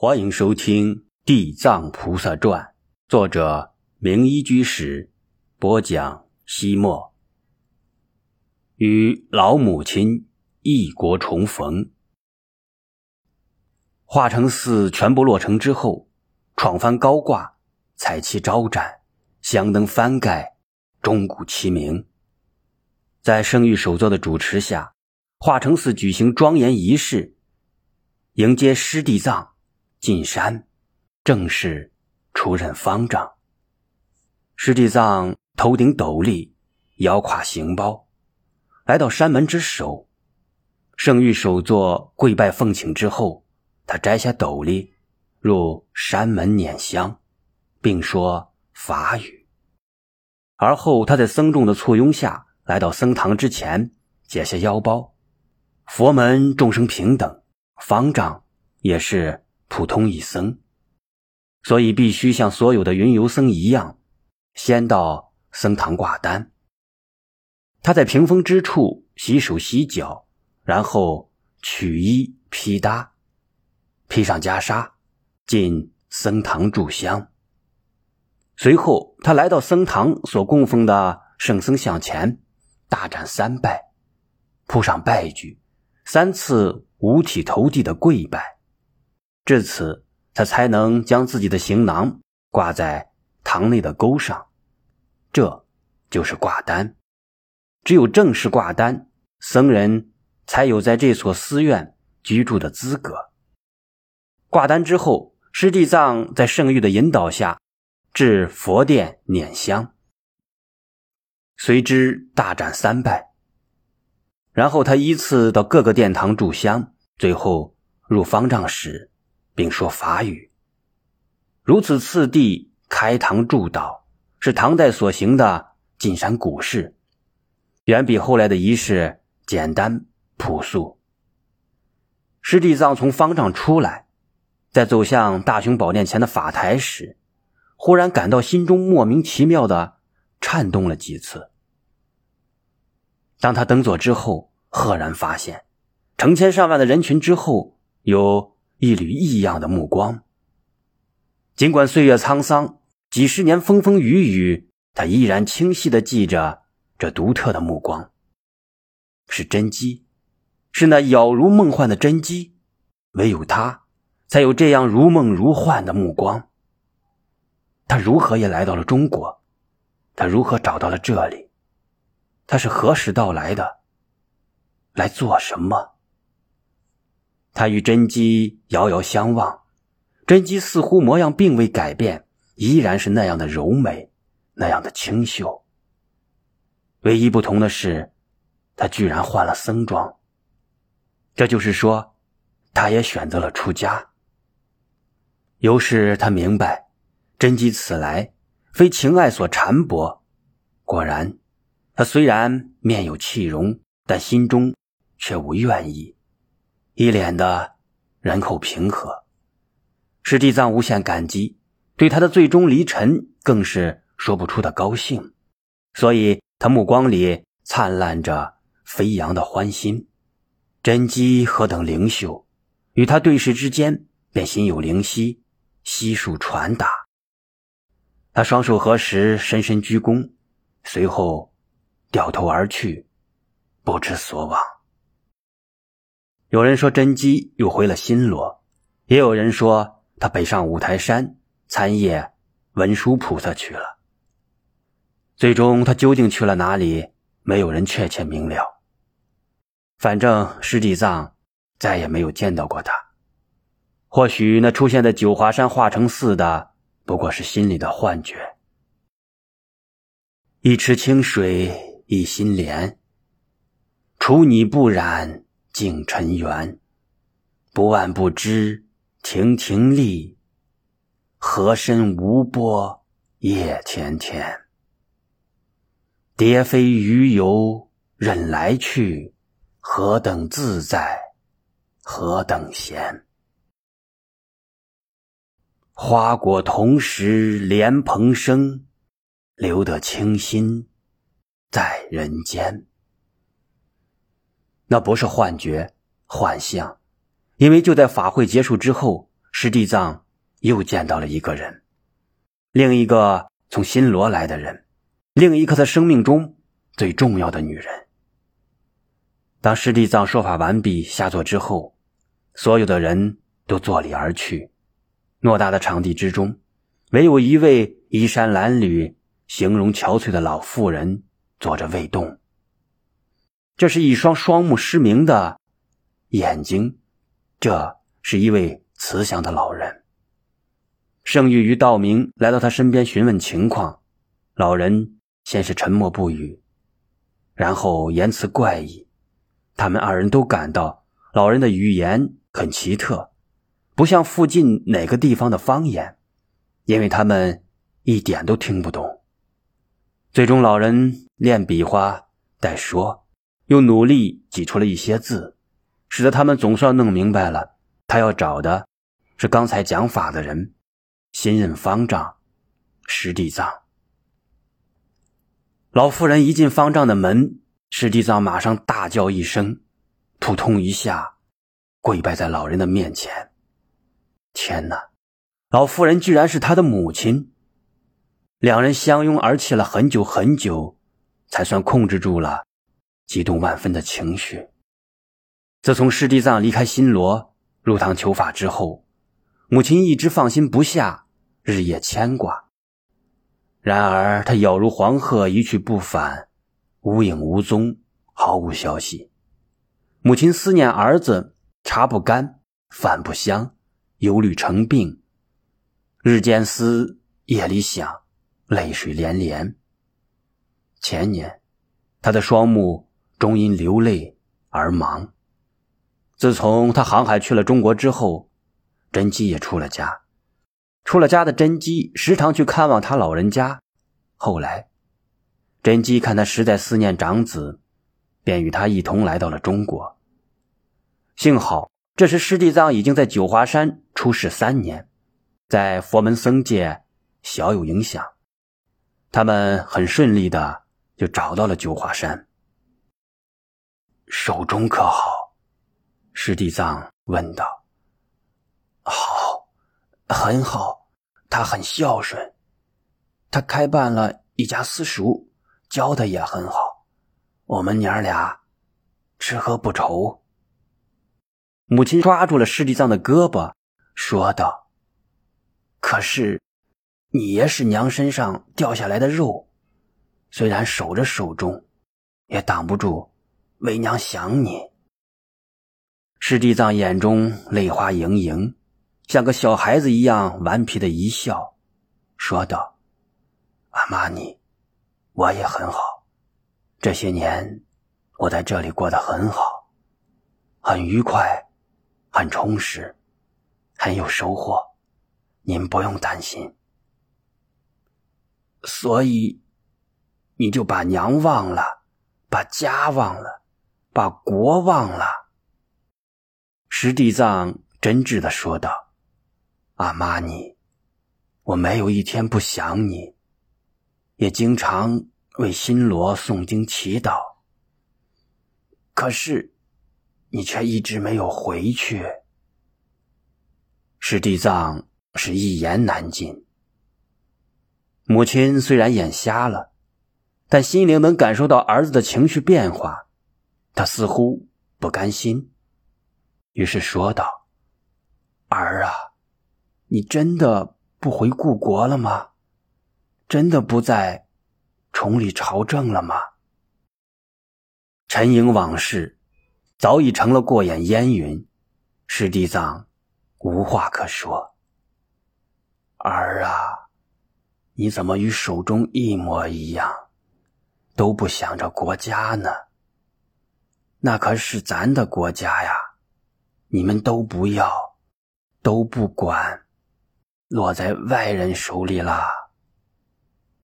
欢迎收听《地藏菩萨传》，作者明一居士播讲。西莫与老母亲异国重逢。化成寺全部落成之后，闯幡高挂，彩旗招展，香灯翻盖，钟鼓齐鸣。在圣域首座的主持下，化成寺举行庄严仪式，迎接师弟藏。进山，正式出任方丈。师弟藏头顶斗笠，腰挎行包，来到山门之首。圣域首座跪拜奉请之后，他摘下斗笠，入山门捻香，并说法语。而后他在僧众的簇拥下来到僧堂之前，解下腰包。佛门众生平等，方丈也是。普通一僧，所以必须像所有的云游僧一样，先到僧堂挂单。他在屏风之处洗手洗脚，然后取衣披搭，披上袈裟，进僧堂炷香。随后，他来到僧堂所供奉的圣僧像前，大展三拜，铺上拜具，三次五体投地的跪拜。至此，他才能将自己的行囊挂在堂内的钩上，这就是挂单。只有正式挂单，僧人才有在这所寺院居住的资格。挂单之后，师弟藏在圣域的引导下，至佛殿拈香，随之大展三拜，然后他依次到各个殿堂炷香，最后入方丈室。并说法语，如此次第开堂祝祷，是唐代所行的进山古事，远比后来的仪式简单朴素。师弟藏从方丈出来，在走向大雄宝殿前的法台时，忽然感到心中莫名其妙的颤动了几次。当他登座之后，赫然发现，成千上万的人群之后有。一缕异样的目光。尽管岁月沧桑，几十年风风雨雨，他依然清晰的记着这独特的目光。是真姬，是那杳如梦幻的真姬。唯有他，才有这样如梦如幻的目光。他如何也来到了中国？他如何找到了这里？他是何时到来的？来做什么？他与真姬遥遥相望，真姬似乎模样并未改变，依然是那样的柔美，那样的清秀。唯一不同的是，他居然换了僧装。这就是说，他也选择了出家。由是他明白，真姬此来非情爱所缠薄。果然，他虽然面有气容，但心中却无怨意。一脸的人口平和，师弟藏无限感激，对他的最终离尘更是说不出的高兴，所以他目光里灿烂着飞扬的欢心。真姬何等灵秀，与他对视之间便心有灵犀，悉数传达。他双手合十，深深鞠躬，随后掉头而去，不知所往。有人说真姬又回了新罗，也有人说他北上五台山参谒文殊菩萨去了。最终他究竟去了哪里，没有人确切明了。反正师弟藏再也没有见到过他。或许那出现在九华山化成寺的，不过是心里的幻觉。一池清水一心莲，除你不染。净尘缘，不万不知，亭亭立。河深无波，夜甜甜。蝶飞鱼游，任来去，何等自在，何等闲。花果同时莲蓬生，留得清心在人间。那不是幻觉、幻象，因为就在法会结束之后，师弟藏又见到了一个人，另一个从新罗来的人，另一个他生命中最重要的女人。当师弟藏说法完毕下座之后，所有的人都坐立而去。偌大的场地之中，唯有一位衣衫褴褛、形容憔悴的老妇人坐着未动。这是一双双目失明的眼睛，这是一位慈祥的老人。圣玉与道明来到他身边询问情况，老人先是沉默不语，然后言辞怪异。他们二人都感到老人的语言很奇特，不像附近哪个地方的方言，因为他们一点都听不懂。最终，老人练比划带说，又努力挤出了一些字，使得他们总算弄明白了，他要找的是刚才讲法的人，新任方丈师弟藏。老妇人一进方丈的门。师弟藏马上大叫一声，扑通一下，跪拜在老人的面前。天哪，老妇人居然是他的母亲！两人相拥而泣了很久很久，才算控制住了激动万分的情绪。自从师弟藏离开新罗入堂求法之后，母亲一直放心不下，日夜牵挂。然而他杳如黄鹤，一去不返。无影无踪，毫无消息。母亲思念儿子，茶不干，饭不香，忧虑成病，日间思，夜里想，泪水连连。前年，他的双目终因流泪而亡。自从他航海去了中国之后，甄姬也出了家。出了家的甄姬时常去看望他老人家。后来。甄姬看他实在思念长子，便与他一同来到了中国。幸好这时师弟藏已经在九华山出世三年，在佛门僧界小有影响，他们很顺利的就找到了九华山。手中可好？师弟藏问道。好，很好，他很孝顺，他开办了一家私塾。教的也很好，我们娘俩吃喝不愁。母亲抓住了师弟藏的胳膊，说道：“可是，你也是娘身上掉下来的肉，虽然守着手中，也挡不住为娘想你。”师弟藏眼中泪花盈盈，像个小孩子一样顽皮的一笑，说道：“阿玛尼。”我也很好，这些年我在这里过得很好，很愉快，很充实，很有收获。您不用担心。所以，你就把娘忘了，把家忘了，把国忘了。石地藏真挚的说道：“阿玛尼，我没有一天不想你。”也经常为新罗诵经祈祷，可是你却一直没有回去。石地藏是一言难尽。母亲虽然眼瞎了，但心灵能感受到儿子的情绪变化，他似乎不甘心，于是说道：“儿啊，你真的不回故国了吗？”真的不再重理朝政了吗？陈营往事早已成了过眼烟云，师弟藏无话可说。儿啊，你怎么与手中一模一样，都不想着国家呢？那可是咱的国家呀，你们都不要，都不管，落在外人手里了。